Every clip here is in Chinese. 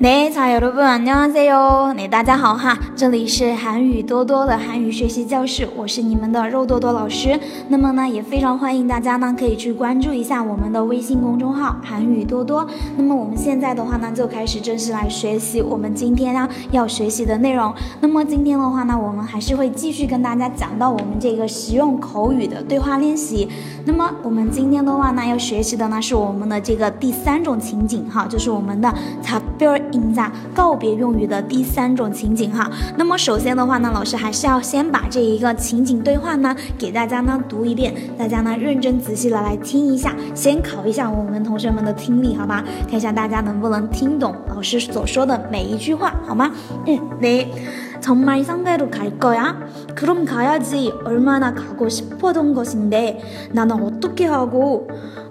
네자여러분안녕하세요 네大家好哈，这里是韩语多多的韩语学习教室，我是你们的肉多多老师。那么呢，也非常欢迎大家呢可以去关注一下我们的微信公众号韩语多多。那么我们现在的话呢，就开始正式来学习我们今天呢要学习的内容。那么今天的话呢，我们还是会继续跟大家讲到我们这个实用口语的对话练习。那么我们今天的话呢，要学习的呢是我们的这个第三种情景哈，就是我们的擦 边儿。应在告别用语的第三种情景哈，那么首先的话呢，老师还是要先把这一个情景对话呢给大家呢读一遍，大家呢认真仔细的来听一下，先考一下我们同学们的听力，好吧？看一下大家能不能听懂老师所说的每一句话，好吗？嗯，네정말상대로갈거야그럼가야지얼마나가고싶어던것인데나는어떻게하고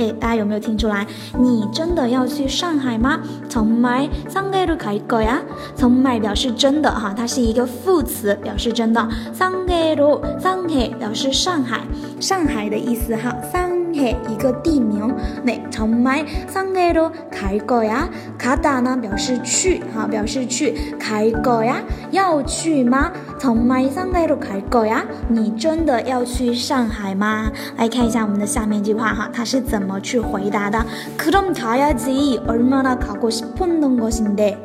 哎，大家有没有听出来？你真的要去上海吗？从买上海路开过呀？从买表示真的哈，它是一个副词，表示真的。上海路上海表示上海，上海的意思哈。上海一个地名。那从买上海路开过呀？卡达呢表示去哈，表示去。开过呀？要去吗？从买上海路开过呀？你真的要去上海吗？来看一下我们的下面这句话哈，它是怎么？怎么去回答的？그럼가야지얼마나가고싶은것인 데，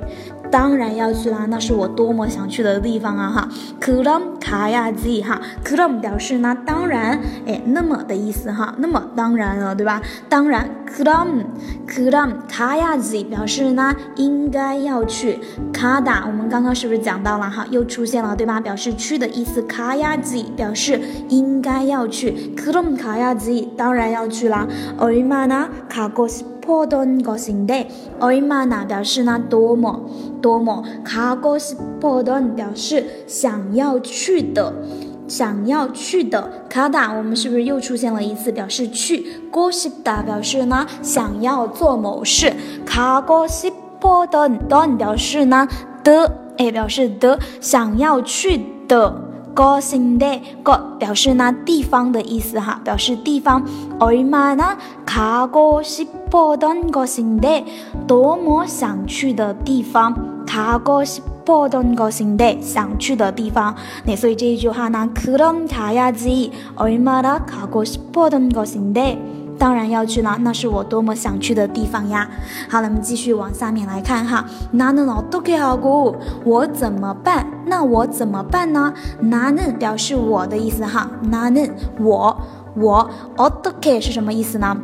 当然要去啦，那是我多么想去的地方啊哈。可能卡亚吉哈，可能表示呢，当然，哎，那么的意思哈，那么当然了，对吧？当然，可能可能卡亚吉表示呢，应该要去。卡达，我们刚刚是不是讲到了哈？又出现了，对吧？表示去的意思，卡亚吉表示应该要去。可能卡亚吉当然要去啦。얼마나가고싶 나가고싶어던것인 데， 얼마나表示呢多么多么。가고싶어던表示想要去的，想要去的。卡达，我们是不是又出现了一次表示去？고싶다表示呢想要做某事。가고싶어던던表示呢的，哎，表示的想要去的。 고신데 고表示呢地方的意思哈，表示地方。얼마나가고싶어던것인 데， 多么想去的地方。가고싶어던것인 데， 想去的地方。那所以这一句话呢，그럼가야지얼마나가고싶어던것인 데。 当然要去了，那是我多么想去的地方呀！好，那么继续往下面来看哈。나는어떻게하 고？ 我怎么办？那我怎么办呢？나는表示我的意思哈。나는我我어떻게是什么意思呢？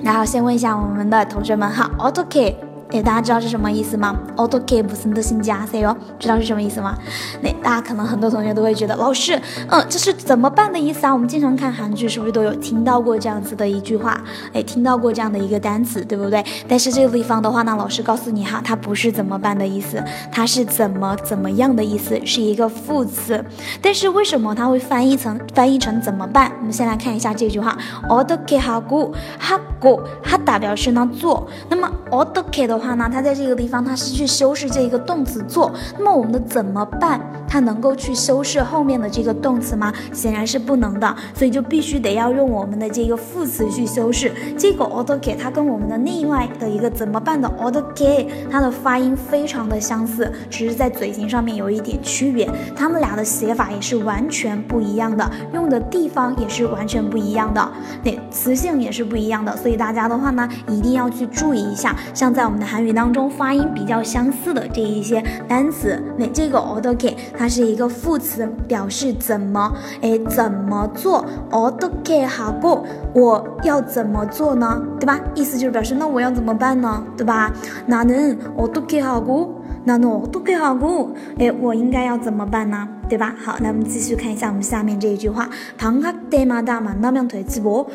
然后先问一下我们的同学们哈，어떻게 哎，大家知道是什么意思吗？Otoke 不是的新加塞哟，知道是什么意思吗？那大家可能很多同学都会觉得，老师，嗯，这是怎么办的意思啊？我们经常看韩剧，是不是都有听到过这样子的一句话？哎，听到过这样的一个单词，对不对？但是这个地方的话呢，老师告诉你哈，它不是怎么办的意思，它是怎么怎么样的意思，是一个副词。但是为什么它会翻译成翻译成怎么办？我们先来看一下这句话，Otoke hagu hagu hada 表示呢做，那么 Otoke 的。话呢，它在这个地方，它是去修饰这一个动词做。那么我们的怎么办？它能够去修饰后面的这个动词吗？显然是不能的，所以就必须得要用我们的这个副词去修饰。这个 o r d e 它跟我们的另外的一个怎么办的 o r d e 它的发音非常的相似，只是在嘴型上面有一点区别。它们俩的写法也是完全不一样的，用的地方也是完全不一样的，那词性也是不一样的。所以大家的话呢，一定要去注意一下，像在我们的韩语当中发音比较相似的这一些单词，那这个 o r d e r 它是一个副词，表示怎么，哎，怎么做？어떻게하 고？ 我要怎么做呢？对吧？意思就是表示那我要怎么办呢？对吧？나는어떻게하 고？ 나는어떻게하 고？ 哎，我应该要怎么办呢？对吧？好，那我们继续看一下我们下面这一句话。방학때마다만나면되지 뭐？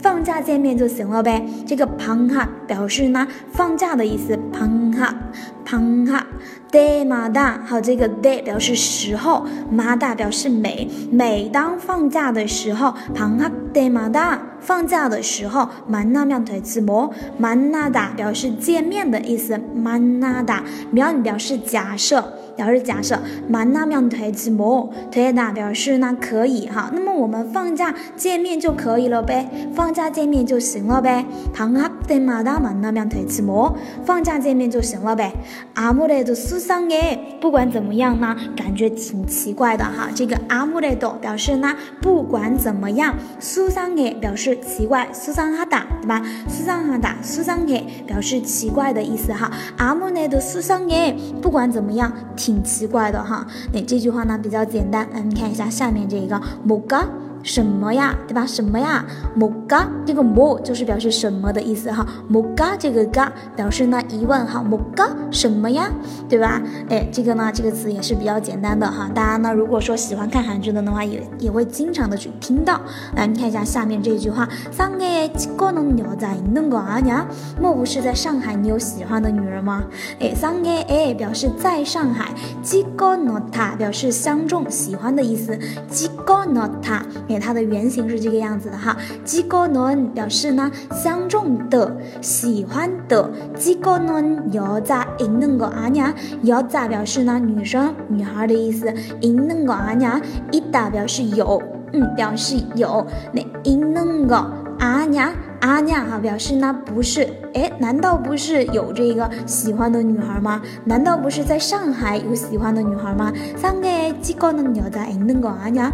放假见面就行了呗。这个방학表示呢放假的意思，방학방 학。 day 马大，好，这个 day 表示时候，马大表示每，每当放假的时候，방학 day马大，放假的时候，만나면되지 뭐， 만나다表示见面的意思，만나다表表示假设。 表示假设，만나면되지 뭐， 되다表示呢可以哈，那么我们放假见面就可以了呗，放假见面就行了呗。방학 때마다만나면되지 뭐， 放假见面就行了呗。아무래도수상해不管怎么样呢，感觉挺奇怪的哈。这个아무래도表示呢不管怎么样，수상해表示奇怪，수상하다对吧？수상하다수상해表示奇怪的意思哈。아무래도수상해不管怎么样。挺奇怪的哈，那这句话呢比较简单，来你看一下下面这一个木嘎。 什么呀，对吧？什么呀？木嘎，这个木就是表示什么的意思哈。木嘎这个嘎表示呢疑问哈。木嘎什么呀，对吧？哎，这个呢这个词也是比较简单的哈。大家呢如果说喜欢看韩剧的的话，也也会经常的去听到。来，你看一下下面这句话。상해지고는여자있는거아니 야？ 莫不是在上海你有喜欢的女人吗？哎，상해哎表示在上海，지고는 타表示相中喜欢的意思，지고는 타。 它的原型是这个样子的哈，几个呢表示呢相中的喜欢的几个呢要咋？那个阿娘要咋表示呢？女生女孩的意思，那个阿娘一打表示有，嗯表示有，那那个阿娘阿娘哈表示呢不是？哎难道不是有这个喜欢的女孩吗？难道不是在上海有喜欢的女孩吗？三个几个呢要咋？那个阿娘。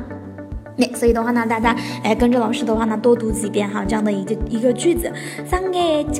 那所以的话呢，大家哎跟着老师的话呢多读几遍哈，这样的一个一个句子。三个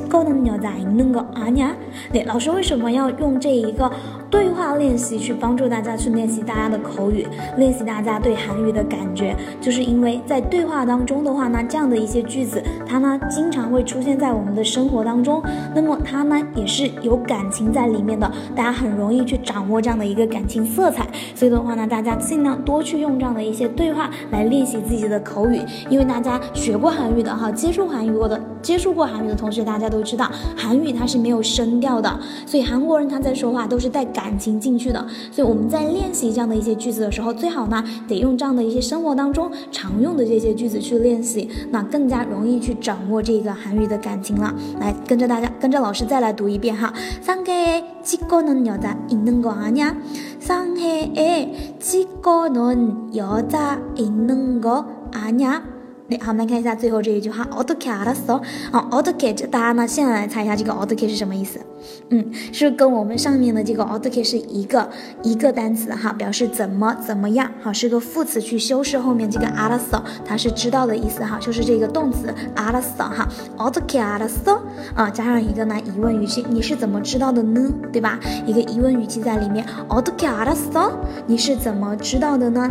高能鸟仔能够啊呀？那老师为什么要用这一个对话练习去帮助大家去练习大家的口语，练习大家对韩语的感觉？就是因为在对话当中的话呢，这样的一些句子，它呢经常会出现在我们的生活当中，那么它呢也是有感情在里面的，大家很容易去掌握这样的一个感情色彩。所以的话呢，大家尽量多去用这样的一些对话来。练习自己的口语，因为大家学过韩语的哈，接触韩语过的，接触过韩语的同学，大家都知道韩语它是没有声调的，所以韩国人他在说话都是带感情进去的。所以我们在练习这样的一些句子的时候，最好呢得用这样的一些生活当中常用的这些句子去练习，那更加容易去掌握这个韩语的感情了。来跟着大家，跟着老师再来读一遍哈。상해찍고는여자있는거아니 야？ 상해에찍고는여자있는거아니 好，我们来看一下最后这一句话，otoke a r a s o 哦，otoke，大家呢现在来猜一下这个 otoke 是什么意思？嗯，是跟我们上面的这个 otoke 是一个一个单词哈，表示怎么怎么样，好，是个副词去修饰后面这个 a r a s o 它是知道的意思哈，就是这个动词 a r a s o 哈，otoke a r a s o 啊，加上一个呢疑问语气，你是怎么知道的呢？对吧？一个疑问语气在里面，otoke a r a s o 你是怎么知道的呢？